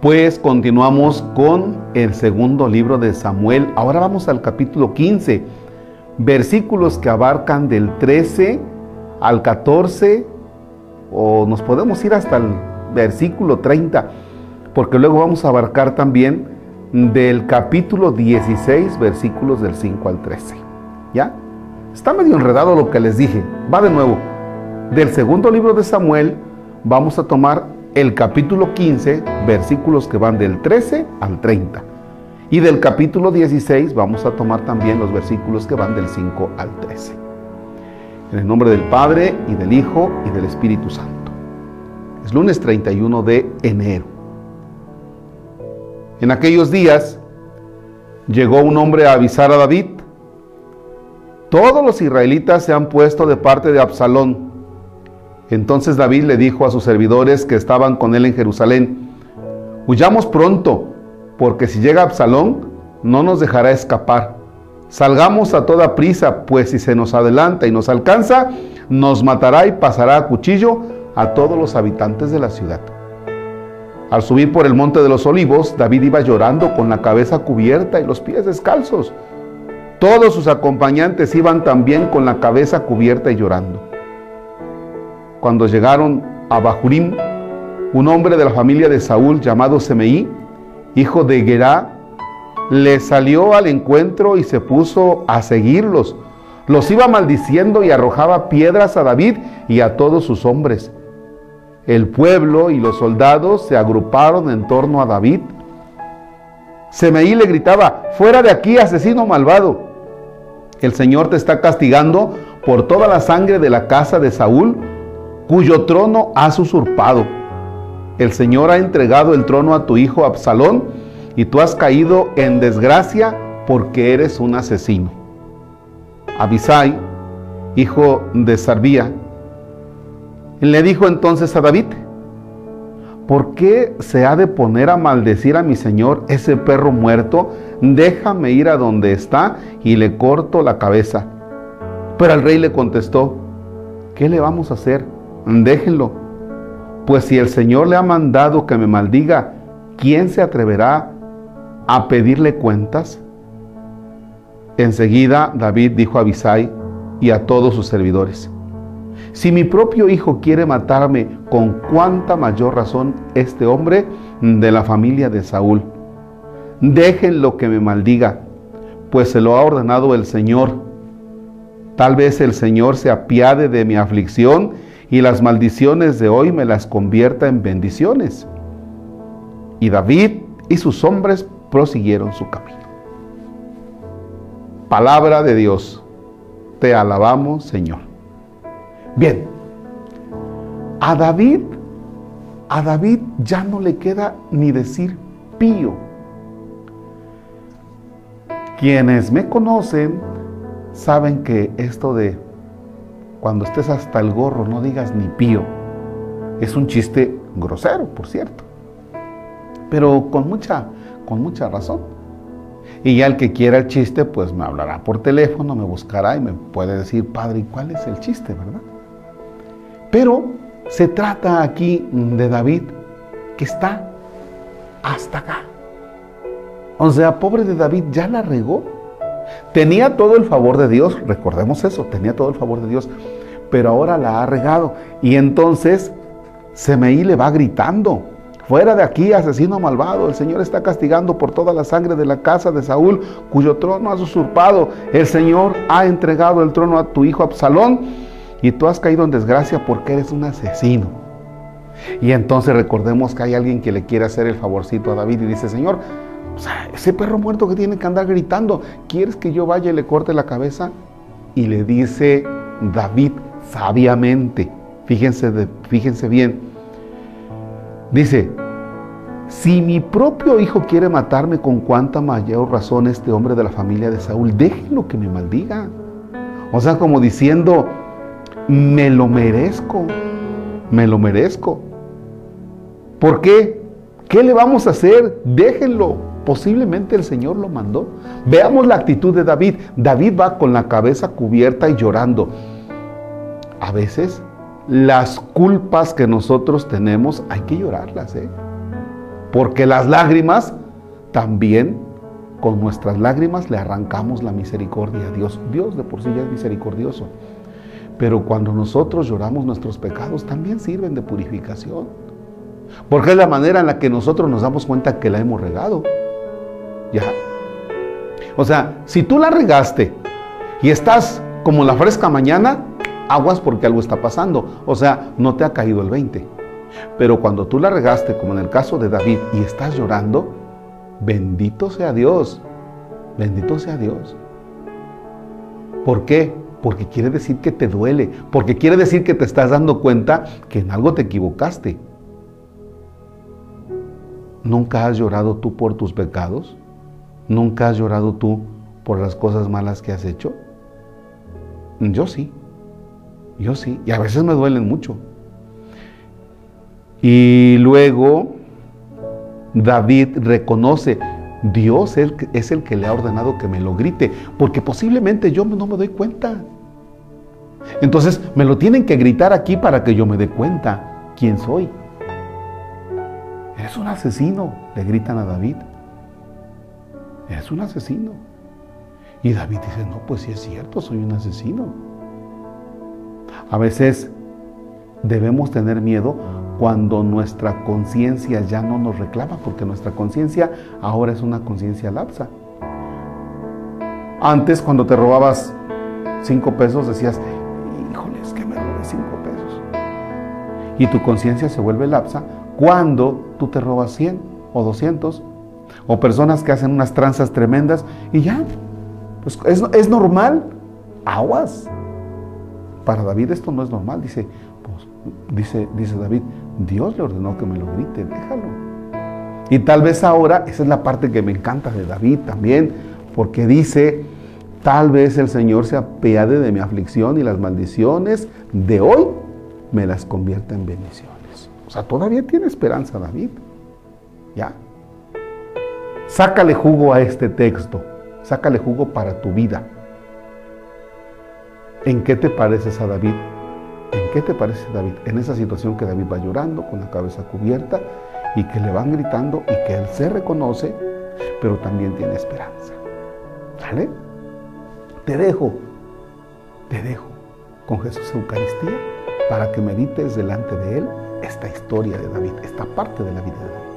Pues continuamos con el segundo libro de Samuel. Ahora vamos al capítulo 15, versículos que abarcan del 13 al 14 o nos podemos ir hasta el versículo 30, porque luego vamos a abarcar también del capítulo 16, versículos del 5 al 13. ¿Ya? Está medio enredado lo que les dije. Va de nuevo. Del segundo libro de Samuel vamos a tomar el capítulo 15, versículos que van del 13 al 30. Y del capítulo 16 vamos a tomar también los versículos que van del 5 al 13. En el nombre del Padre y del Hijo y del Espíritu Santo. Es lunes 31 de enero. En aquellos días llegó un hombre a avisar a David. Todos los israelitas se han puesto de parte de Absalón entonces David le dijo a sus servidores que estaban con él en Jerusalén, huyamos pronto, porque si llega Absalón, no nos dejará escapar. Salgamos a toda prisa, pues si se nos adelanta y nos alcanza, nos matará y pasará a cuchillo a todos los habitantes de la ciudad. Al subir por el monte de los olivos, David iba llorando con la cabeza cubierta y los pies descalzos. Todos sus acompañantes iban también con la cabeza cubierta y llorando. Cuando llegaron a Bahurim, un hombre de la familia de Saúl llamado Semeí, hijo de Gerá, le salió al encuentro y se puso a seguirlos. Los iba maldiciendo y arrojaba piedras a David y a todos sus hombres. El pueblo y los soldados se agruparon en torno a David. Semeí le gritaba, fuera de aquí, asesino malvado. El Señor te está castigando por toda la sangre de la casa de Saúl cuyo trono has usurpado. El Señor ha entregado el trono a tu hijo Absalón y tú has caído en desgracia porque eres un asesino. Abisai, hijo de Sarbía, le dijo entonces a David, ¿por qué se ha de poner a maldecir a mi señor ese perro muerto? Déjame ir a donde está y le corto la cabeza. Pero el rey le contestó, ¿qué le vamos a hacer? Déjenlo. Pues si el Señor le ha mandado que me maldiga, ¿quién se atreverá a pedirle cuentas? Enseguida David dijo a Abisai y a todos sus servidores, si mi propio hijo quiere matarme, con cuánta mayor razón este hombre de la familia de Saúl. Déjenlo que me maldiga, pues se lo ha ordenado el Señor. Tal vez el Señor se apiade de mi aflicción y las maldiciones de hoy me las convierta en bendiciones. Y David y sus hombres prosiguieron su camino. Palabra de Dios, te alabamos Señor. Bien, a David, a David ya no le queda ni decir pío. Quienes me conocen saben que esto de cuando estés hasta el gorro, no digas ni pío. Es un chiste grosero, por cierto, pero con mucha, con mucha razón. Y ya el que quiera el chiste, pues me hablará por teléfono, me buscará y me puede decir, padre, ¿y cuál es el chiste, verdad? Pero se trata aquí de David, que está hasta acá. O sea, pobre de David, ya la regó Tenía todo el favor de Dios, recordemos eso, tenía todo el favor de Dios, pero ahora la ha regado. Y entonces Semeí le va gritando, fuera de aquí, asesino malvado, el Señor está castigando por toda la sangre de la casa de Saúl, cuyo trono has usurpado. El Señor ha entregado el trono a tu hijo Absalón y tú has caído en desgracia porque eres un asesino. Y entonces recordemos que hay alguien que le quiere hacer el favorcito a David y dice, Señor, o sea, ese perro muerto que tiene que andar gritando, ¿quieres que yo vaya y le corte la cabeza? Y le dice David sabiamente, fíjense, fíjense bien, dice, si mi propio hijo quiere matarme, con cuánta mayor razón este hombre de la familia de Saúl, déjenlo que me maldiga. O sea, como diciendo, me lo merezco, me lo merezco. ¿Por qué? ¿Qué le vamos a hacer? Déjenlo. Posiblemente el Señor lo mandó. Veamos la actitud de David. David va con la cabeza cubierta y llorando. A veces las culpas que nosotros tenemos hay que llorarlas. ¿eh? Porque las lágrimas también, con nuestras lágrimas le arrancamos la misericordia a Dios. Dios de por sí ya es misericordioso. Pero cuando nosotros lloramos nuestros pecados, también sirven de purificación. Porque es la manera en la que nosotros nos damos cuenta que la hemos regado. O sea, si tú la regaste y estás como la fresca mañana, aguas porque algo está pasando. O sea, no te ha caído el 20. Pero cuando tú la regaste, como en el caso de David, y estás llorando, bendito sea Dios. Bendito sea Dios. ¿Por qué? Porque quiere decir que te duele, porque quiere decir que te estás dando cuenta que en algo te equivocaste. ¿Nunca has llorado tú por tus pecados? ¿Nunca has llorado tú por las cosas malas que has hecho? Yo sí, yo sí, y a veces me duelen mucho. Y luego David reconoce, Dios es el que le ha ordenado que me lo grite, porque posiblemente yo no me doy cuenta. Entonces me lo tienen que gritar aquí para que yo me dé cuenta quién soy. Eres un asesino, le gritan a David. Eres un asesino. Y David dice, no, pues sí es cierto, soy un asesino. A veces debemos tener miedo cuando nuestra conciencia ya no nos reclama, porque nuestra conciencia ahora es una conciencia lapsa. Antes, cuando te robabas cinco pesos, decías, híjole, es que me robé cinco pesos. Y tu conciencia se vuelve lapsa cuando tú te robas 100 o 200, o personas que hacen unas tranzas tremendas y ya, pues es, es normal, aguas. Para David esto no es normal, dice, pues, dice, dice David, Dios le ordenó que me lo grite, déjalo. Y tal vez ahora, esa es la parte que me encanta de David también, porque dice, tal vez el Señor se apiade de mi aflicción y las maldiciones de hoy me las convierta en bendiciones. O sea, todavía tiene esperanza David. ¿Ya? Sácale jugo a este texto, sácale jugo para tu vida. ¿En qué te pareces a David? ¿En qué te parece David? En esa situación que David va llorando con la cabeza cubierta y que le van gritando y que él se reconoce, pero también tiene esperanza. ¿Sale? Te dejo, te dejo con Jesús Eucaristía para que medites delante de Él esta historia de David, esta parte de la vida de David.